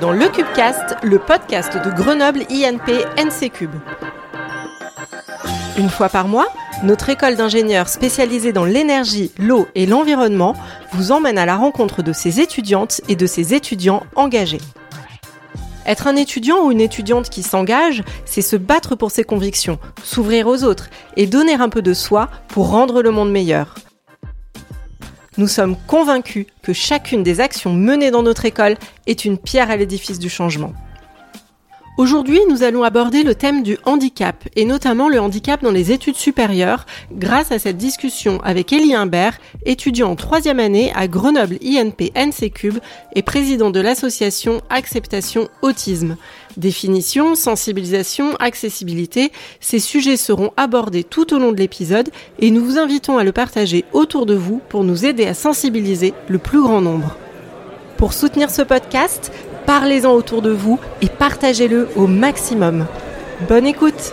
Dans le Cubecast, le podcast de Grenoble INP NC Cube. Une fois par mois, notre école d'ingénieurs spécialisée dans l'énergie, l'eau et l'environnement vous emmène à la rencontre de ses étudiantes et de ses étudiants engagés. Être un étudiant ou une étudiante qui s'engage, c'est se battre pour ses convictions, s'ouvrir aux autres et donner un peu de soi pour rendre le monde meilleur. Nous sommes convaincus que chacune des actions menées dans notre école est une pierre à l'édifice du changement. Aujourd'hui, nous allons aborder le thème du handicap, et notamment le handicap dans les études supérieures, grâce à cette discussion avec Elie Imbert, étudiant en troisième année à Grenoble INP NC Cube et président de l'association Acceptation Autisme. Définition, sensibilisation, accessibilité, ces sujets seront abordés tout au long de l'épisode et nous vous invitons à le partager autour de vous pour nous aider à sensibiliser le plus grand nombre. Pour soutenir ce podcast, parlez-en autour de vous et partagez-le au maximum. Bonne écoute.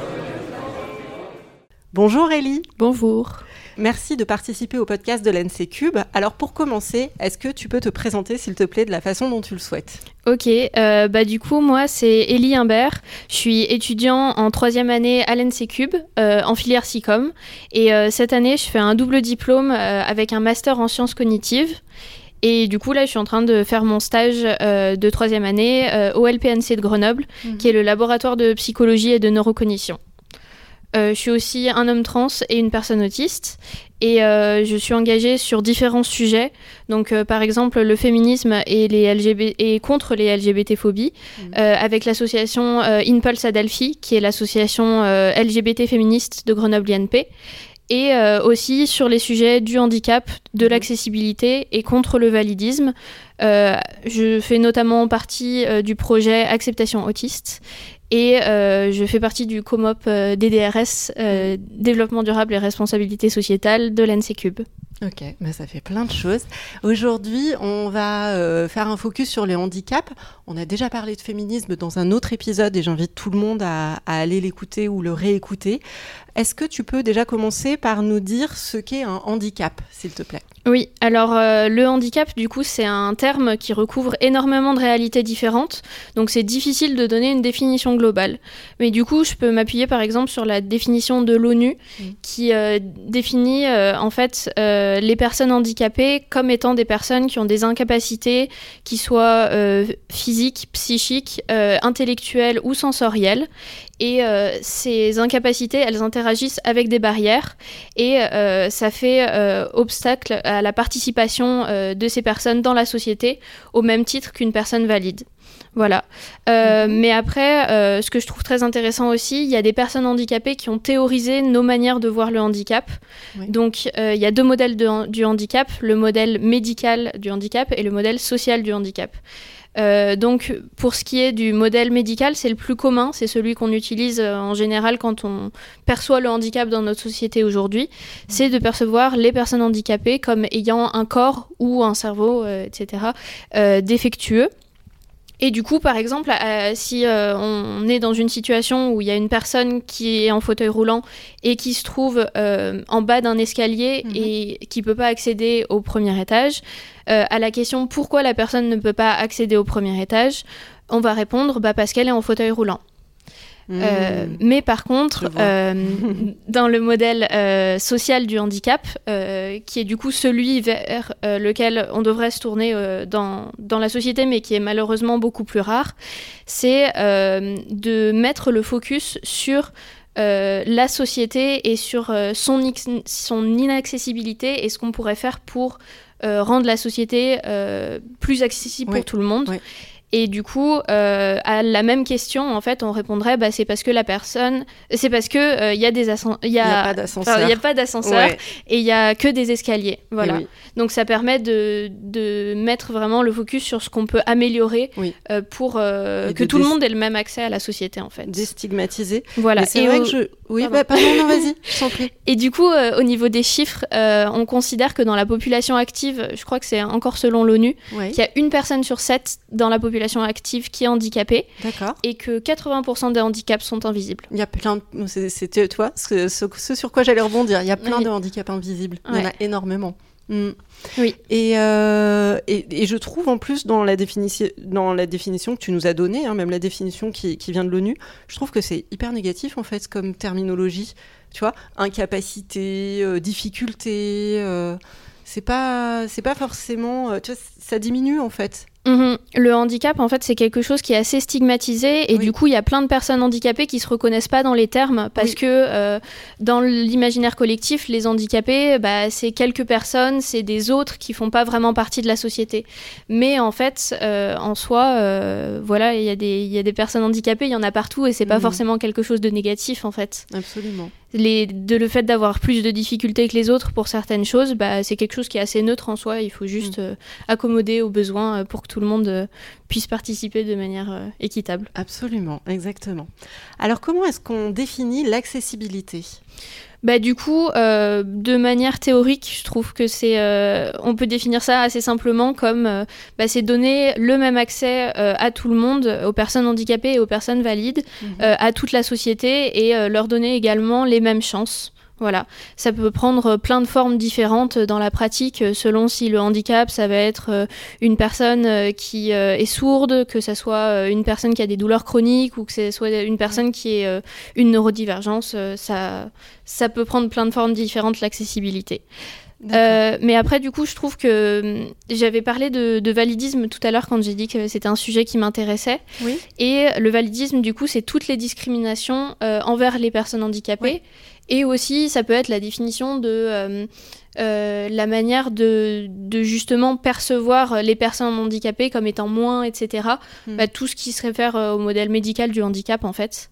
Bonjour Ellie. Bonjour. Merci de participer au podcast de l'NC Cube. Alors pour commencer, est-ce que tu peux te présenter s'il te plaît de la façon dont tu le souhaites? Ok, euh, bah du coup moi c'est Ellie Imbert, je suis étudiant en troisième année à l'NC Cube euh, en filière SICOM. Et euh, cette année je fais un double diplôme avec un master en sciences cognitives et du coup, là, je suis en train de faire mon stage euh, de troisième année euh, au LPNC de Grenoble, mhm. qui est le laboratoire de psychologie et de neurocognition. Euh, je suis aussi un homme trans et une personne autiste. Et je suis engagée sur différents sujets. Donc, par exemple, le féminisme et, les LGBT et contre les LGBT-phobies, mhm. avec l'association Impulse Adelphi, qui est l'association LGBT féministe de Grenoble INP et euh, aussi sur les sujets du handicap, de mhm. l'accessibilité et contre le validisme. Euh, je fais notamment partie euh, du projet Acceptation Autiste et je fais partie du COMOP DDRS, mhm. Développement durable et responsabilité sociétale de l'NC Ok, mais ça fait plein de choses. Aujourd'hui, on va faire un focus sur les handicaps. On a déjà parlé de féminisme dans un autre épisode et j'invite tout le monde à aller l'écouter ou le réécouter. Est-ce que tu peux déjà commencer par nous dire ce qu'est un handicap, s'il te plaît? Oui, alors euh, le handicap, du coup, c'est un terme qui recouvre énormément de réalités différentes, donc c'est difficile de donner une définition globale. Mais du coup, je peux m'appuyer par exemple sur la définition de l'ONU, mm. qui euh, définit euh, en fait les personnes handicapées comme étant des personnes qui ont des incapacités qui soient physiques, psychiques, intellectuelles ou sensorielles, et euh, ces incapacités, elles interagissent avec des barrières et euh, ça fait euh, obstacle à la participation de ces personnes dans la société au même titre qu'une personne valide. Voilà. Mhm. Mais après, ce que je trouve très intéressant aussi, il y a des personnes handicapées qui ont théorisé nos manières de voir le handicap. Donc, il y a deux modèles du handicap, le modèle médical du handicap et le modèle social du handicap. Euh, donc, pour ce qui est du modèle médical, c'est le plus commun, c'est celui qu'on utilise euh, en général quand on perçoit le handicap dans notre société aujourd'hui, c'est de percevoir les personnes handicapées comme ayant un corps ou un cerveau, euh, etc., défectueux. Et du coup, par exemple, euh, si euh, on est dans une situation où il y a une personne qui est en fauteuil roulant et qui se trouve euh, en bas d'un escalier mhm. et qui peut pas accéder au premier étage, à la question pourquoi la personne ne peut pas accéder au premier étage, on va répondre bah, parce qu'elle est en fauteuil roulant. Euh, hmm. mais par contre, euh, dans le modèle euh, social du handicap, qui est du coup celui vers lequel on devrait se tourner dans, dans, la société, mais qui est malheureusement beaucoup plus rare, c'est de mettre le focus sur la société et sur son, son inaccessibilité et ce qu'on pourrait faire pour rendre la société plus accessible pour tout le monde. Et du coup, euh, à la même question, en fait, on répondrait, bah, c'est parce que la personne, c'est parce que euh, il y a des il y a, y a pas d'ascenseur et il y a que des escaliers, voilà. Donc ça permet de, de mettre vraiment le focus sur ce qu'on peut améliorer euh, pour que tout le monde ait le même accès à la société, en fait. Déstigmatiser. Voilà. C'est vrai que je, oui, bah, pardon, non, vas-y, je t'en prie. Et du coup, au niveau des chiffres, on considère que dans la population active, je crois que c'est encore selon l'ONU, qu'il y a une personne sur sept dans la population active qui est handicapée. Et que 80% des handicaps sont invisibles. Il y a plein de... C'est toi, ce, ce, sur quoi j'allais rebondir. Il y a plein de handicaps invisibles. Il y en a énormément. Mm. Oui. Euh, et, et, je trouve en plus dans la, définition, dans la définition que tu nous as donnée, hein, même la définition qui, qui vient de l'ONU, je trouve que c'est hyper négatif en fait comme terminologie. Tu vois, incapacité, euh, difficulté, euh, c'est pas, c'est pas forcément. tu vois, ça diminue en fait. Mhm. Le handicap, en fait, c'est quelque chose qui est assez stigmatisé et du coup, il y a plein de personnes handicapées qui se reconnaissent pas dans les termes parce que euh, dans l'imaginaire collectif, les handicapés, bah, c'est quelques personnes, c'est des autres qui font pas vraiment partie de la société. Mais en fait, euh, en soi, euh, voilà, il y, a des, y a des personnes handicapées, il y en a partout et c'est pas mhm. forcément quelque chose de négatif, en fait. Absolument. Les, de le fait d'avoir plus de difficultés que les autres pour certaines choses, bah, c'est quelque chose qui est assez neutre en soi. Il faut juste mhm. accommoder aux besoins pour que tout le monde euh, puisse participer de manière euh, équitable. Absolument, exactement. Alors comment est-ce qu'on définit l'accessibilité? Bah, du coup, euh, de manière théorique, je trouve que c'est, on peut définir ça assez simplement comme, bah, c'est donner le même accès à tout le monde, aux personnes handicapées et aux personnes valides, mhm. à toute la société et leur donner également les mêmes chances. Voilà, ça peut prendre plein de formes différentes dans la pratique selon si le handicap, ça va être euh, une personne euh, qui euh, est sourde, que ça soit une personne qui a des douleurs chroniques ou que ce soit une personne qui ait une neurodivergence. Ça, ça peut prendre plein de formes différentes, l'accessibilité. mais après, du coup, je trouve que hum, j'avais parlé de, validisme tout à l'heure quand j'ai dit que c'était un sujet qui m'intéressait. Oui. Et le validisme, du coup, c'est toutes les discriminations envers les personnes handicapées. Et aussi, ça peut être la définition de euh, euh, la manière de, de, justement percevoir les personnes handicapées comme étant moins, etc. Hmm. Bah, tout ce qui se réfère euh, au modèle médical du handicap, en fait.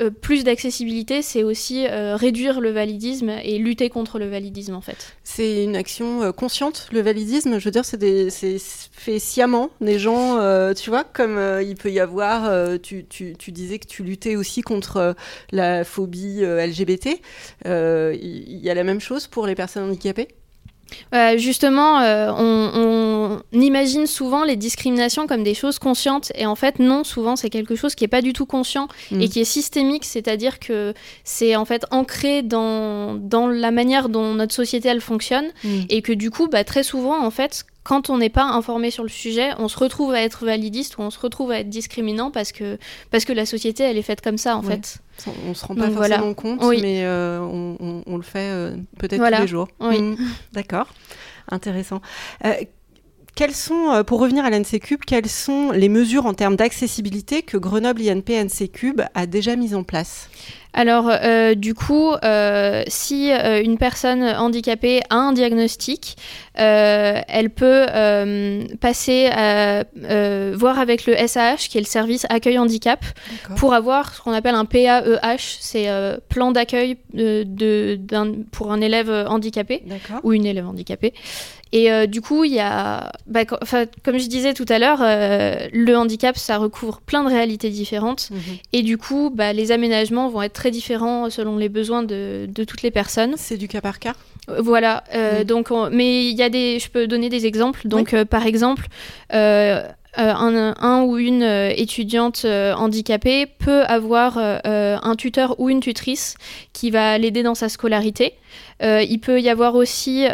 Euh, plus d'accessibilité, c'est aussi réduire le validisme et lutter contre le validisme, en fait. C'est une action consciente, le validisme. Je veux dire, c'est fait sciemment. Des gens, tu vois, comme il peut y avoir, tu, tu, tu, disais que tu luttais aussi contre la phobie LGBT. Il y a la même chose pour les personnes handicapées? Justement, euh, on, imagine souvent les discriminations comme des choses conscientes, et en fait, non, souvent, c'est quelque chose qui n'est pas du tout conscient et mm. qui est systémique, c'est-à-dire que c'est en fait ancré dans, dans la manière dont notre société elle fonctionne, mm. et que du coup, bah, très souvent, en fait, quand on n'est pas informé sur le sujet, on se retrouve à être validiste ou on se retrouve à être discriminant parce que, parce que la société, elle est faite comme ça, en fait. On se rend pas forcément compte, mais euh, on, le fait euh, peut-être tous les jours. Oui. Mm. D'accord, intéressant. Euh, quelles sont, pour revenir à l'NC Cube, quelles sont les mesures en termes d'accessibilité que Grenoble INP NC Cube a déjà mises en place? Alors, euh, du coup, euh, si euh, une personne handicapée a un diagnostic, elle peut passer à voir avec le SAH, qui est le service accueil handicap, pour avoir ce qu'on appelle un PAEH, c'est plan d'accueil pour un élève handicapé ou une élève handicapée. Et euh, du coup, il y a, bah, comme je disais tout à l'heure, euh, le handicap, ça recouvre plein de réalités différentes. Mhm. Et du coup, bah, les aménagements vont être très différents selon les besoins de, de toutes les personnes. C'est du cas par cas euh, Voilà. Mhm. donc, mais il y a des, je peux donner des exemples. Donc, par exemple, un, un, ou une étudiante handicapée peut avoir un tuteur ou une tutrice qui va l'aider dans sa scolarité. il peut y avoir aussi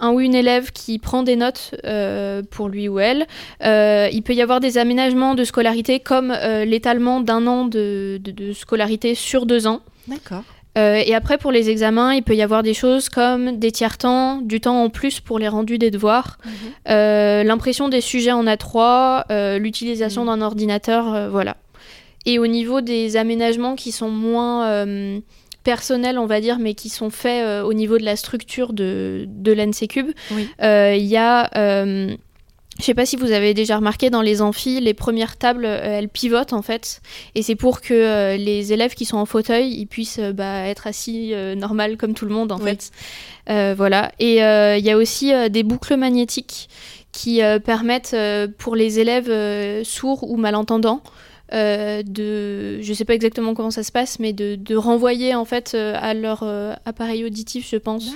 un ou une élève qui prend des notes euh, pour lui ou elle. Euh, il peut y avoir des aménagements de scolarité comme euh, l'étalement d'un an de, scolarité sur deux ans. D'accord. Et après, pour les examens, il peut y avoir des choses comme des tiers-temps, du temps en plus pour les rendus des devoirs, mhm. l'impression des sujets en A3, l'utilisation mhm. d'un ordinateur, voilà. Et au niveau des aménagements qui sont moins personnels, on va dire, mais qui sont faits euh, au niveau de la structure de, de l'NC Cube. Euh, il y a. Euh, je sais pas si vous avez déjà remarqué dans les amphis, les premières tables, elles pivotent en fait, et c'est pour que les élèves qui sont en fauteuil, ils puissent bah, être assis normal comme tout le monde en fait. voilà. Et il y a aussi des boucles magnétiques qui permettent pour les élèves sourds ou malentendants euh, de, je sais pas exactement comment ça se passe, mais de, de renvoyer en fait euh, à leur euh, appareil auditif, je pense.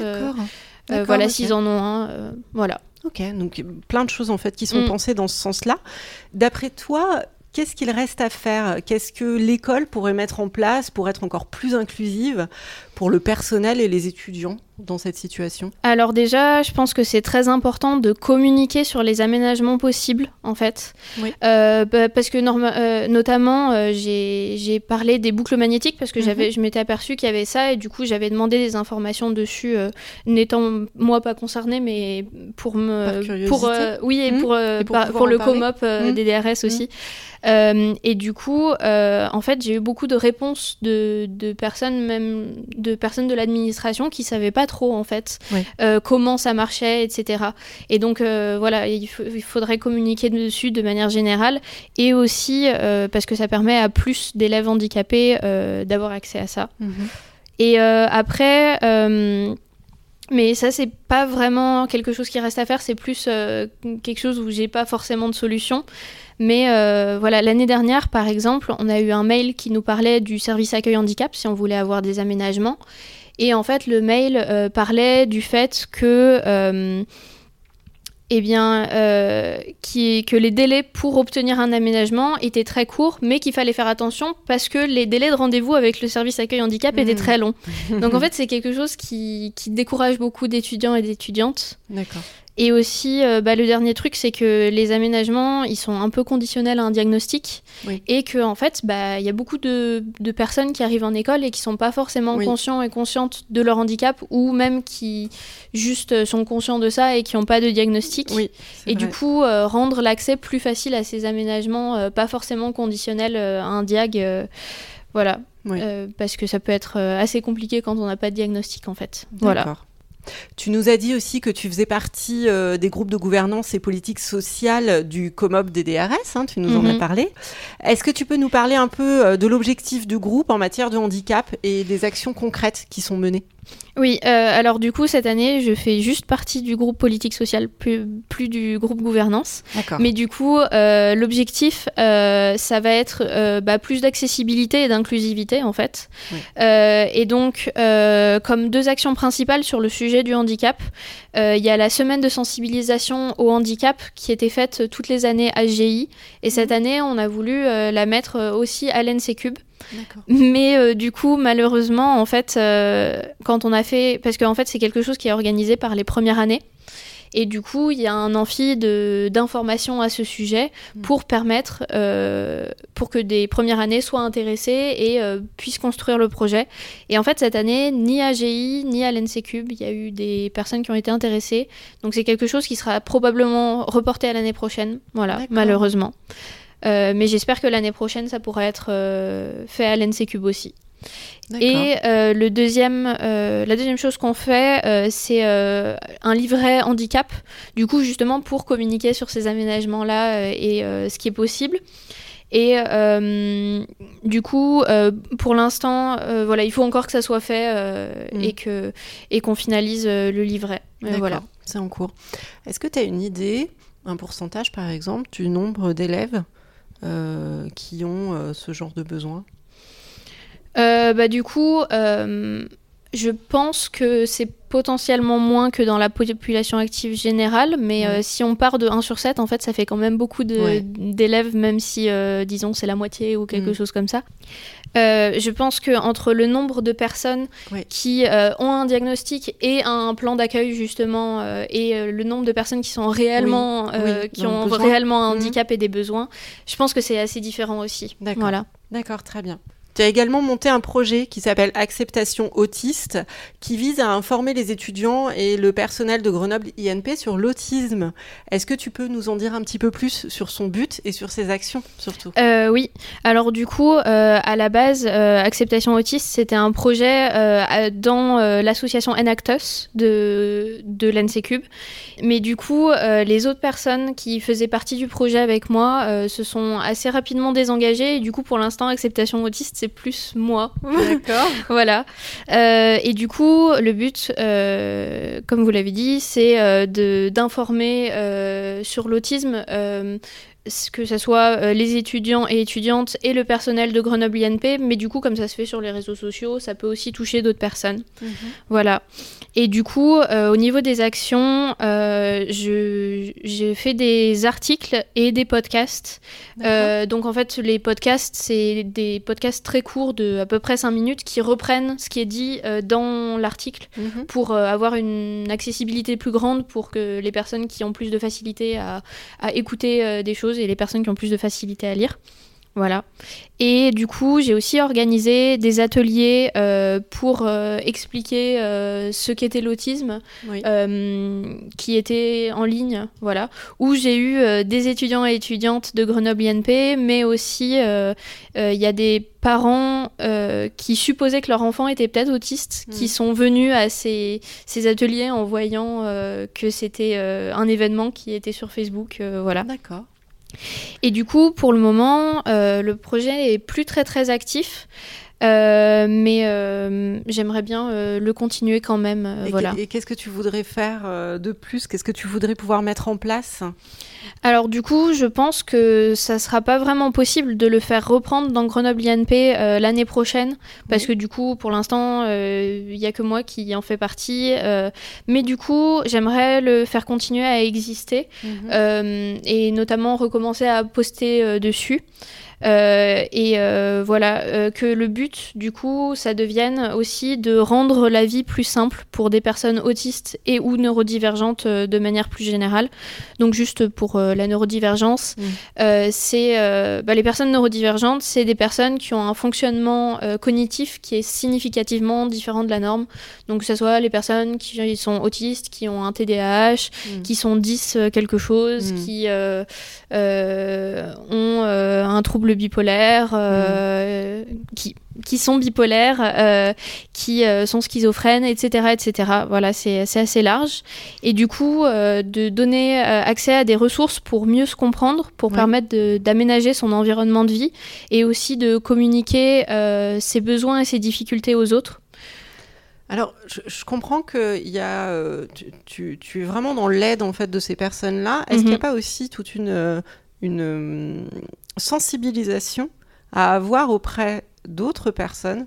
voilà, s'ils en ont un, voilà. Ok, donc plein de choses en fait qui sont mm. pensées dans ce sens-là. D'après toi, Qu'est-ce qu'il reste à faire? Qu'est-ce que l'école pourrait mettre en place pour être encore plus inclusive, pour le personnel et les étudiants dans cette situation Alors déjà, je pense que c'est très important de communiquer sur les aménagements possibles, en fait. Oui. Euh, bah, parce que euh, notamment, euh, j'ai parlé des boucles magnétiques parce que Mhm. j'avais, je m'étais aperçu qu'il y avait ça et du coup j'avais demandé des informations dessus, n'étant moi pas concernée, mais pour me, pour oui et Mhm. pour Et pour par- le parler COMOP Mhm. des DRS aussi. Et du coup, en fait, j'ai eu beaucoup de réponses de, de personnes, même de personnes de l'administration, qui savaient pas trop en fait Ouais. euh, comment ça marchait, etc. Et donc euh, voilà, il, faudrait communiquer dessus de manière générale, et aussi euh, parce que ça permet à plus d'élèves handicapés d'avoir accès à ça. Et euh, après, mais ça, c'est pas vraiment quelque chose qui reste à faire, c'est plus euh, quelque chose où j'ai pas forcément de solution. Mais euh, voilà, l'année dernière, par exemple, on a eu un mail qui nous parlait du service accueil handicap si on voulait avoir des aménagements. Et en fait, le mail euh, parlait du fait que. Eh bien, euh, qui, que les délais pour obtenir un aménagement étaient très courts, mais qu'il fallait faire attention parce que les délais de rendez-vous avec le service accueil handicap étaient Mhm. très longs. Donc en fait, c'est quelque chose qui, qui décourage beaucoup d'étudiants et d'étudiantes. D'accord. Et aussi, euh, bah, le dernier truc, c'est que les aménagements, ils sont un peu conditionnels à un diagnostic. Oui. Et que, en fait, bah, il y a beaucoup de, de personnes qui arrivent en école et qui sont pas forcément Oui. conscients et conscientes de leur handicap, ou même qui juste euh, sont conscients de ça et qui n'ont pas de diagnostic. Oui. Et du coup, euh, rendre l'accès plus facile à ces aménagements, euh, pas forcément conditionnels à un diag. voilà. Parce que ça peut être assez compliqué quand on n'a pas de diagnostic, en fait. Voilà. Tu nous as dit aussi que tu faisais partie euh, des groupes de gouvernance et politique sociale du COMOP des DRS, hein, tu nous en as Mhm. parlé. Est-ce que tu peux nous parler un peu euh, de l'objectif du groupe en matière de handicap et des actions concrètes qui sont menées? Oui, euh, alors du coup, cette année, je fais juste partie du groupe politique social, plus, plus du groupe gouvernance. Mais du coup, euh, l'objectif, euh, ça va être bah, plus d'accessibilité et d'inclusivité, en fait. Oui. Et donc, comme deux actions principales sur le sujet du handicap, il y a la semaine de sensibilisation au handicap qui était faite toutes les années à GI. Et cette Mhm. année, on a voulu la mettre aussi à. D'accord. Mais euh, du coup, malheureusement, en fait, euh, quand on a fait, parce qu'en fait, c'est quelque chose qui est organisé par les premières années. Et du coup, il y a un amphi d'informations à ce sujet Mm. pour permettre, euh, pour que des premières années soient intéressées et euh, puissent construire le projet. Et en fait, cette année, ni à GI, ni à l'NCCube, il y a eu des personnes qui ont été intéressées. Donc c'est quelque chose qui sera probablement reporté à l'année prochaine. Voilà, malheureusement. Euh, mais j'espère que l'année prochaine, ça pourra être euh, fait à l'NCCube aussi. Et euh, le deuxième, euh, la deuxième chose qu'on fait, euh, c'est un livret handicap, du coup justement pour communiquer sur ces aménagements-là et ce qui est possible. Et du coup, pour l'instant, voilà, il faut encore que ça soit fait Mm. et que et qu'on finalise le livret. Voilà. C'est en cours. Est-ce que tu as une idée, un pourcentage par exemple, du nombre d'élèves qui ont euh, ce genre de besoin? Euh, bah, du coup, euh, je pense que c'est potentiellement moins que dans la population active générale, mais Ouais. euh, si on part de 1 sur 7, en fait, ça fait quand même beaucoup Ouais. d'élèves, même si, euh, disons, c'est la moitié ou quelque Mm. chose comme ça. Euh, je pense que entre le nombre de personnes Ouais. qui ont un diagnostic et un plan d'accueil justement, et le nombre de personnes qui sont réellement, Oui, oui, qui ont réellement un Mhm. handicap et des besoins, je pense que c'est assez différent aussi. D'accord. Voilà. D'accord, très bien. Tu as également monté un projet qui s'appelle Acceptation Autiste, qui vise à informer les étudiants et le personnel de Grenoble INP sur l'autisme. Est-ce que tu peux nous en dire un petit peu plus sur son but et sur ses actions surtout? Euh, oui. Alors du coup, euh, à la base, euh, Acceptation Autiste, c'était un projet dans l'association Enactus de, de l'NCCube. Mais du coup, les autres personnes qui faisaient partie du projet avec moi se sont assez rapidement désengagées. Et du coup, pour l'instant, Acceptation Autiste, c'est plus moi. D'accord. voilà. Euh, et du coup, le but, euh, comme vous l'avez dit, c'est euh, de- d'informer sur l'autisme que ce soit euh, les étudiants et étudiantes et le personnel de Grenoble INP, mais du coup, comme ça se fait sur les réseaux sociaux, ça peut aussi toucher d'autres personnes. Mhm. Voilà. Et du coup, euh, au niveau des actions, euh, j'ai fait des articles et des podcasts. donc en fait, les podcasts, c'est des podcasts très courts de à peu près 5 minutes qui reprennent ce qui est dit dans l'article mhm. pour avoir une accessibilité plus grande pour que les personnes qui ont plus de facilité à, à écouter des choses et les personnes qui ont plus de facilité à lire. Voilà. Et du coup, j'ai aussi organisé des ateliers euh, pour euh, expliquer euh, ce qu'était l'autisme, qui était en ligne, voilà, où j'ai eu des étudiants et étudiantes de Grenoble INP, mais aussi il y a des parents qui supposaient que leur enfant était peut-être autiste, qui mm. sont venus à ces, ces ateliers en voyant que c'était un événement qui était sur Facebook, voilà. D'accord. Et du coup, pour le moment, euh, le projet est plus très très actif. Euh, mais euh, j'aimerais bien le continuer quand même. et voilà. qu'est-ce que tu voudrais faire de plus? Qu'est-ce que tu voudrais pouvoir mettre en place? Alors du coup, je pense que ça sera pas vraiment possible de le faire reprendre dans Grenoble INP euh, l'année prochaine, parce que du coup, pour l'instant, il euh, n'y a que moi qui en fais partie. Euh, mais du coup, j'aimerais le faire continuer à exister mhm. et notamment recommencer à poster dessus. Euh, et euh, voilà, euh, que le but, du coup, ça devienne aussi de rendre la vie plus simple pour des personnes autistes et ou neurodivergentes de manière plus générale. Donc juste pour la neurodivergence, mm. c'est bah, les personnes neurodivergentes, c'est des personnes qui ont un fonctionnement cognitif qui est significativement différent de la norme. Donc que ce soit les personnes qui sont autistes, qui ont un TDAH, mm. qui sont 10 quelque chose, mm. qui ont un trouble bipolaires, euh, qui, qui, sont bipolaires, euh, qui euh, sont schizophrènes, etc. etc. Voilà, c'est assez large. Et du coup, de donner accès à des ressources pour mieux se comprendre, pour permettre d'aménager son environnement de vie et aussi de communiquer ses besoins et ses difficultés aux autres. Alors, je, comprends que y a, tu, tu, es vraiment dans l'aide en fait de ces personnes-là. Est-ce qu'il n'y a mhm. pas aussi toute une, une sensibilisation à avoir auprès d'autres personnes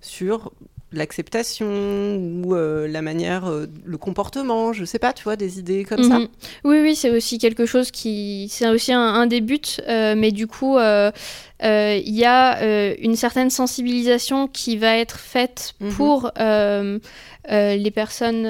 sur l'acceptation ou euh, la manière, euh, le comportement, je sais pas, tu vois, des idées comme ça. Mhm. Oui, oui, c'est aussi quelque chose qui, c'est aussi un, des buts, euh, mais du coup, il y a une certaine sensibilisation qui va être faite mhm. pour les personnes,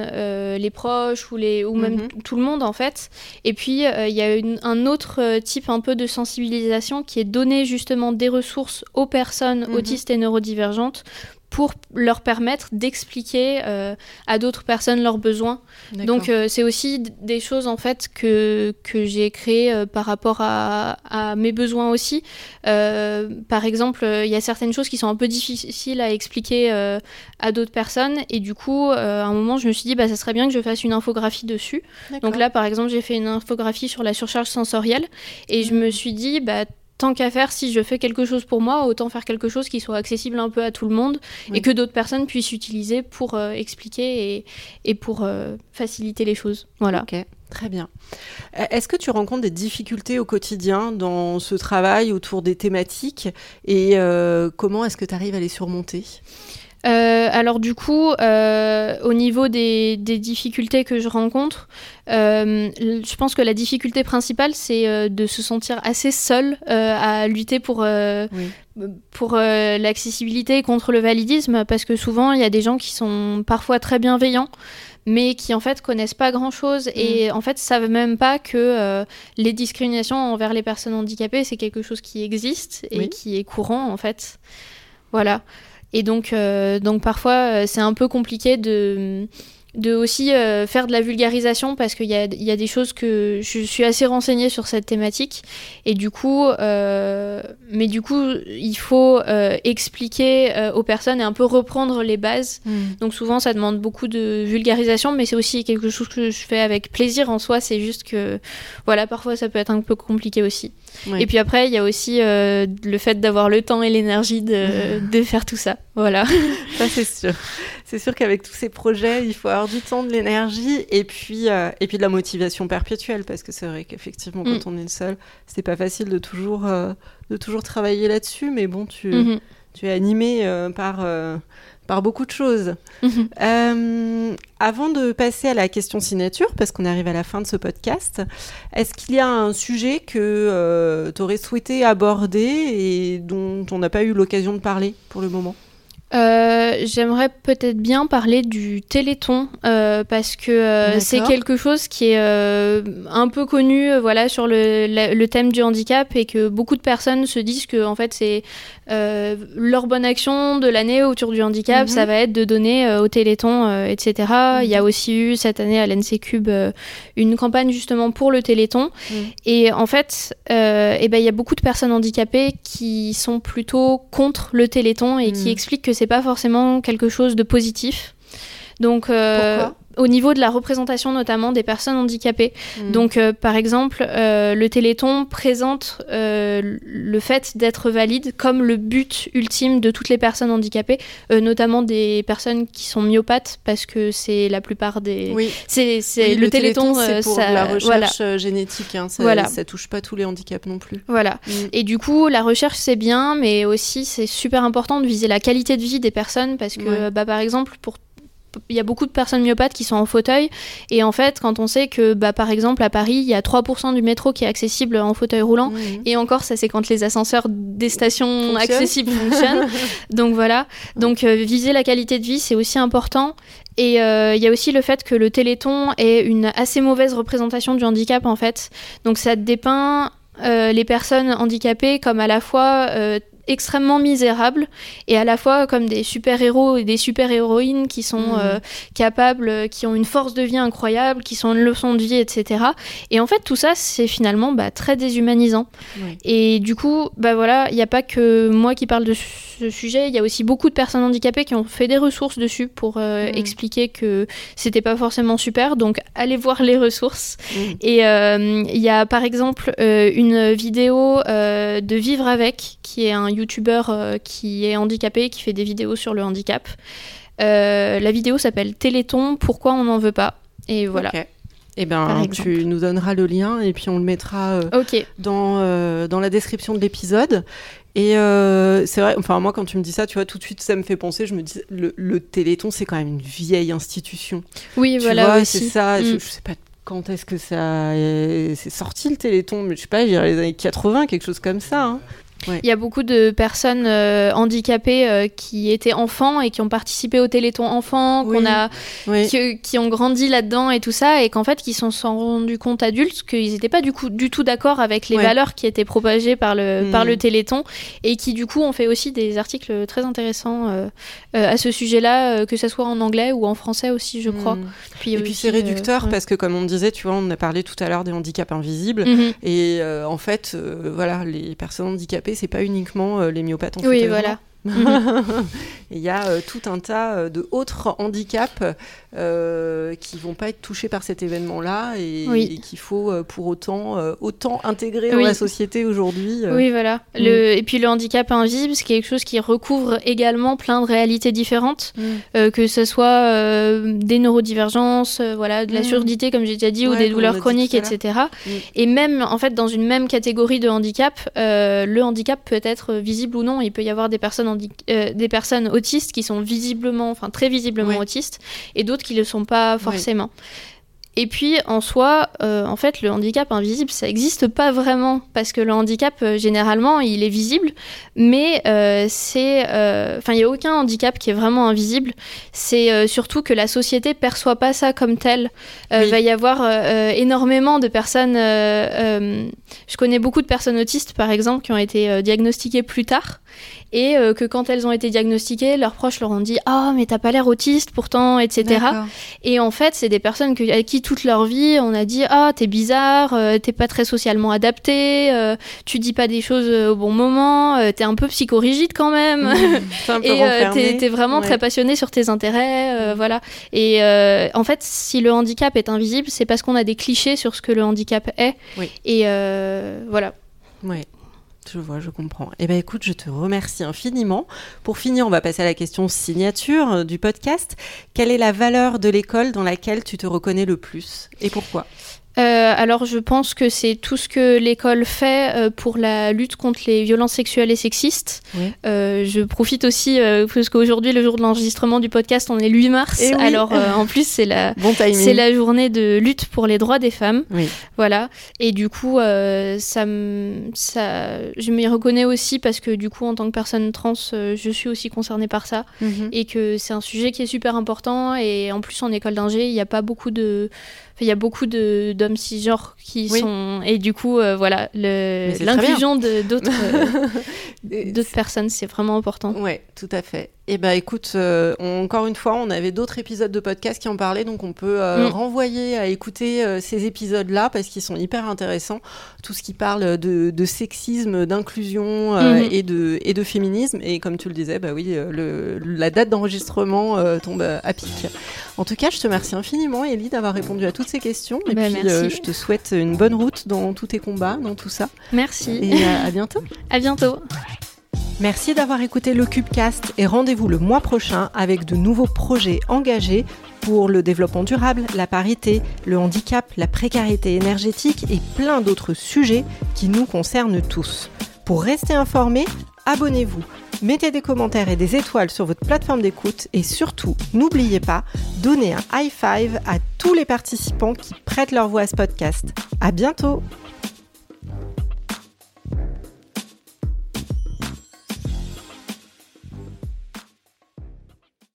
les proches ou les, ou même mhm. tout le monde en fait. Et puis il y a un autre type un peu de sensibilisation qui est donné justement des ressources aux personnes autistes et neurodivergentes pour leur permettre d'expliquer euh, à d'autres personnes leurs besoins. Donc euh, c'est aussi des choses en fait que, que j'ai créées euh, par rapport à, à, mes besoins aussi. par exemple, il y a certaines choses qui sont un peu difficiles à expliquer à d'autres personnes et du coup, à un moment, je me suis dit, bah, ça serait bien que je fasse une infographie dessus. Donc là, par exemple, j'ai fait une infographie sur la surcharge sensorielle et je me suis dit, bah, tant qu'à faire, si je fais quelque chose pour moi, autant faire quelque chose qui soit accessible un peu à tout le monde et que d'autres personnes puissent utiliser pour euh, expliquer et, et pour euh, faciliter les choses. Voilà. Ok, très bien. Euh, est-ce que tu rencontres des difficultés au quotidien dans ce travail autour des thématiques et comment est-ce que tu arrives à les surmonter? Euh, alors du coup, euh, au niveau des, difficultés que je rencontre, euh, je pense que la difficulté principale, c'est de se sentir assez seul à lutter pour, pour l'accessibilité contre le validisme, parce que souvent, il y a des gens qui sont parfois très bienveillants, mais qui en fait connaissent pas grand chose et mm. en fait savent même pas que les discriminations envers les personnes handicapées c'est quelque chose qui existe et qui est courant en fait. Voilà. Et donc, euh, donc parfois, euh, c'est un peu compliqué de de aussi euh, faire de la vulgarisation parce qu'il y a, y a, des choses que je suis assez renseignée sur cette thématique. Et du coup euh, mais du coup il faut euh, expliquer aux personnes et un peu reprendre les bases. Mm. donc souvent ça demande beaucoup de vulgarisation mais c'est aussi quelque chose que je fais avec plaisir en soi. C'est juste que voilà parfois ça peut être un peu compliqué aussi et puis après il y a aussi le fait d'avoir le temps et l'énergie de, de, faire tout ça Voilà. Ça, c'est sûr. C'est sûr qu'avec tous ces projets, il faut avoir du temps, de l'énergie et puis, euh, et puis de la motivation perpétuelle parce que c'est vrai qu'effectivement, quand mm. on est seul, c'est pas facile de toujours, euh, de toujours travailler là-dessus. Mais bon, tu, mm-hmm. Tu es animé euh, par par beaucoup de choses. Mhm. Euh, avant de passer à la question signature, parce qu'on arrive à la fin de ce podcast, est-ce qu'il y a un sujet que euh, tu aurais souhaité aborder et dont on n'a pas eu l'occasion de parler pour le moment? Euh, j'aimerais peut-être bien parler du Téléthon euh, parce que euh, c'est quelque chose qui est un peu connu voilà sur le, le, thème du handicap et que beaucoup de personnes se disent que en fait c'est leur bonne action de l'année autour du handicap mhm. ça va être de donner au Téléthon etc. Il y a mhm. aussi eu cette année à l'NC Cube une campagne justement pour le Téléthon mhm. et en fait et eh ben il y a beaucoup de personnes handicapées qui sont plutôt contre le Téléthon et qui expliquent que c'est pas forcément quelque chose de positif. Donc, euh, au niveau de la représentation notamment des personnes handicapées. Hmm. Donc, euh, par exemple, euh, le Téléthon présente le fait d'être valide comme le but ultime de toutes les personnes handicapées, notamment des personnes qui sont myopathes, parce que c'est la plupart des. Oui. C'est le, Téléthon, c'est pour la recherche génétique. Hein, ça, voilà. ça touche pas tous les handicaps non plus. Voilà. Hmm. Et du coup, la recherche c'est bien, mais aussi c'est super important de viser la qualité de vie des personnes, parce que, bah, par exemple, pour il y a beaucoup de personnes myopathes qui sont en fauteuil. Et en fait, quand on sait que, bah, par exemple, à Paris, il y a 3% du métro qui est accessible en fauteuil roulant, et encore, ça, c'est quand les ascenseurs des stations accessibles fonctionnent. Donc voilà. Donc, euh, viser la qualité de vie, c'est aussi important. Et euh, il y a aussi le fait que le Téléthon est une assez mauvaise représentation du handicap, en fait. Donc, ça dépeint euh, les personnes handicapées comme à la fois extrêmement misérables et à la fois comme des super-héros et des super-héroïnes qui sont mmh. euh, capables, qui ont une force de vie incroyable, qui sont une leçon de vie, etc. Et en fait, tout ça, c'est finalement bah, très déshumanisant. Et du coup, bah voilà, il n'y a pas que moi qui parle de ce sujet, il y a aussi beaucoup de personnes handicapées qui ont fait des ressources dessus pour euh, mmh. expliquer que c'était pas forcément super. Donc, allez voir les ressources. Mmh. Et euh, il y a par exemple une vidéo de Vivre avec, qui est un youtubeur euh, qui est handicapé, qui fait des vidéos sur le handicap. Euh, la vidéo s'appelle Téléthon, pourquoi on n'en veut pas? Et voilà. Eh bien, tu nous donneras le lien et puis on le mettra euh, dans, dans la description de l'épisode. Et c'est vrai, enfin moi quand tu me dis ça, tu vois, tout de suite ça me fait penser, je me dis, le, Téléthon c'est quand même une vieille institution. Oui, voilà. c'est ça, je, mm. je, sais pas quand est-ce que ça c'est sorti le Téléthon, mais je sais pas, je dirais les années 80, quelque chose comme ça. Hein. Il y a beaucoup de personnes euh, handicapées euh, qui étaient enfants et qui ont participé au Téléthon enfant, qu'on a, Qui, ont grandi là-dedans et tout ça, et qu'en fait, qui se sont rendus compte adultes qu'ils n'étaient pas du, coup, du tout d'accord avec les valeurs qui étaient propagées par le, mm. par le Téléthon, et qui du coup ont fait aussi des articles très intéressants euh, à ce sujet-là, que ce soit en anglais ou en français aussi, je crois. Mm. Puis et puis c'est réducteur parce que, comme on disait, tu vois, on a parlé tout à l'heure des handicaps invisibles, mm-hmm. et en fait, voilà, les personnes handicapées c'est pas uniquement euh, les myopathes en Oui, voilà. Il y a euh, tout un tas euh, de autres handicaps euh, qui vont pas être touchés par cet événement-là et, qu'il faut pour autant autant intégrer dans la société aujourd'hui. Oui, voilà. Mm. Le, et puis le handicap invisible, c'est quelque chose qui recouvre également plein de réalités différentes, mm. que ce soit des neurodivergences, voilà, de la mm. surdité comme j'ai déjà dit, ou des douleurs chroniques, etc. Et même en fait dans une même catégorie de handicap, le handicap peut être visible ou non. Il peut y avoir des personnes euh, des personnes autistes qui sont visiblement, enfin très visiblement autistes, et d'autres qui ne le sont pas forcément. Et puis en soi, euh, en fait, le handicap invisible, ça n'existe pas vraiment parce que le handicap, euh, généralement, il est visible, mais c'est, enfin, il n'y a aucun handicap qui est vraiment invisible. C'est surtout que la société perçoit pas ça comme tel. Il va y avoir énormément de personnes. je connais beaucoup de personnes autistes, par exemple, qui ont été diagnostiquées plus tard et euh, que quand elles ont été diagnostiquées, leurs proches leur ont dit ah mais t'as pas l'air autiste pourtant, etc. Et en fait, c'est des personnes que, à qui toute leur vie on a dit ah t'es bizarre, euh, t'es pas très socialement adapté, euh, tu dis pas des choses au bon moment, t'es un peu psychorigide quand même, mmh, et t'es vraiment très passionné sur tes intérêts, voilà. Et en fait, si le handicap est invisible, c'est parce qu'on a des clichés sur ce que le handicap est. Et voilà. Oui. Je vois, je comprends. Eh bien, écoute, je te remercie infiniment. Pour finir, on va passer à la question signature du podcast. Quelle est la valeur de l'école dans laquelle tu te reconnais le plus et pourquoi? Euh, alors je pense que c'est tout ce que l'école fait euh, pour la lutte contre les violences sexuelles et sexistes. Euh, je profite aussi, parce qu'aujourd'hui, le jour de l'enregistrement du podcast, on est le 8 mars. Eh alors en plus, c'est la, c'est la journée de lutte pour les droits des femmes. Voilà. Et du coup, ça, ça, je m'y reconnais aussi parce que du coup, en tant que personne trans, je suis aussi concernée par ça. Mhm. Et que c'est un sujet qui est super important. Et en plus, en école d'ingé, il n'y a pas beaucoup de il y a beaucoup d'hommes cisgenres qui sont. Et du coup, euh, voilà, l'inclusion d'autres euh, d'autres personnes, c'est vraiment important. Ouais, tout à fait. Et eh ben écoute, euh, encore une fois, on avait d'autres épisodes de podcast qui en parlaient, donc on peut mm. renvoyer à écouter ces épisodes-là parce qu'ils sont hyper intéressants. Tout ce qui parle de, sexisme, d'inclusion mm-hmm. et, de, et de féminisme. Et comme tu le disais, bah oui, le, la date d'enregistrement tombe à pic. En tout cas, je te remercie infiniment, Ellie, d'avoir répondu à toutes ces questions. Et bah, puis, euh, je te souhaite une bonne route dans tous tes combats, dans tout ça. Merci. Et à, bientôt. à bientôt. Merci d'avoir écouté le Cubecast et rendez-vous le mois prochain avec de nouveaux projets engagés pour le développement durable, la parité, le handicap, la précarité énergétique et plein d'autres sujets qui nous concernent tous. Pour rester informé, abonnez-vous Mettez des commentaires et des étoiles sur votre plateforme d'écoute et surtout, n'oubliez pas, donnez un high five à tous les participants qui prêtent leur voix à ce podcast. À bientôt!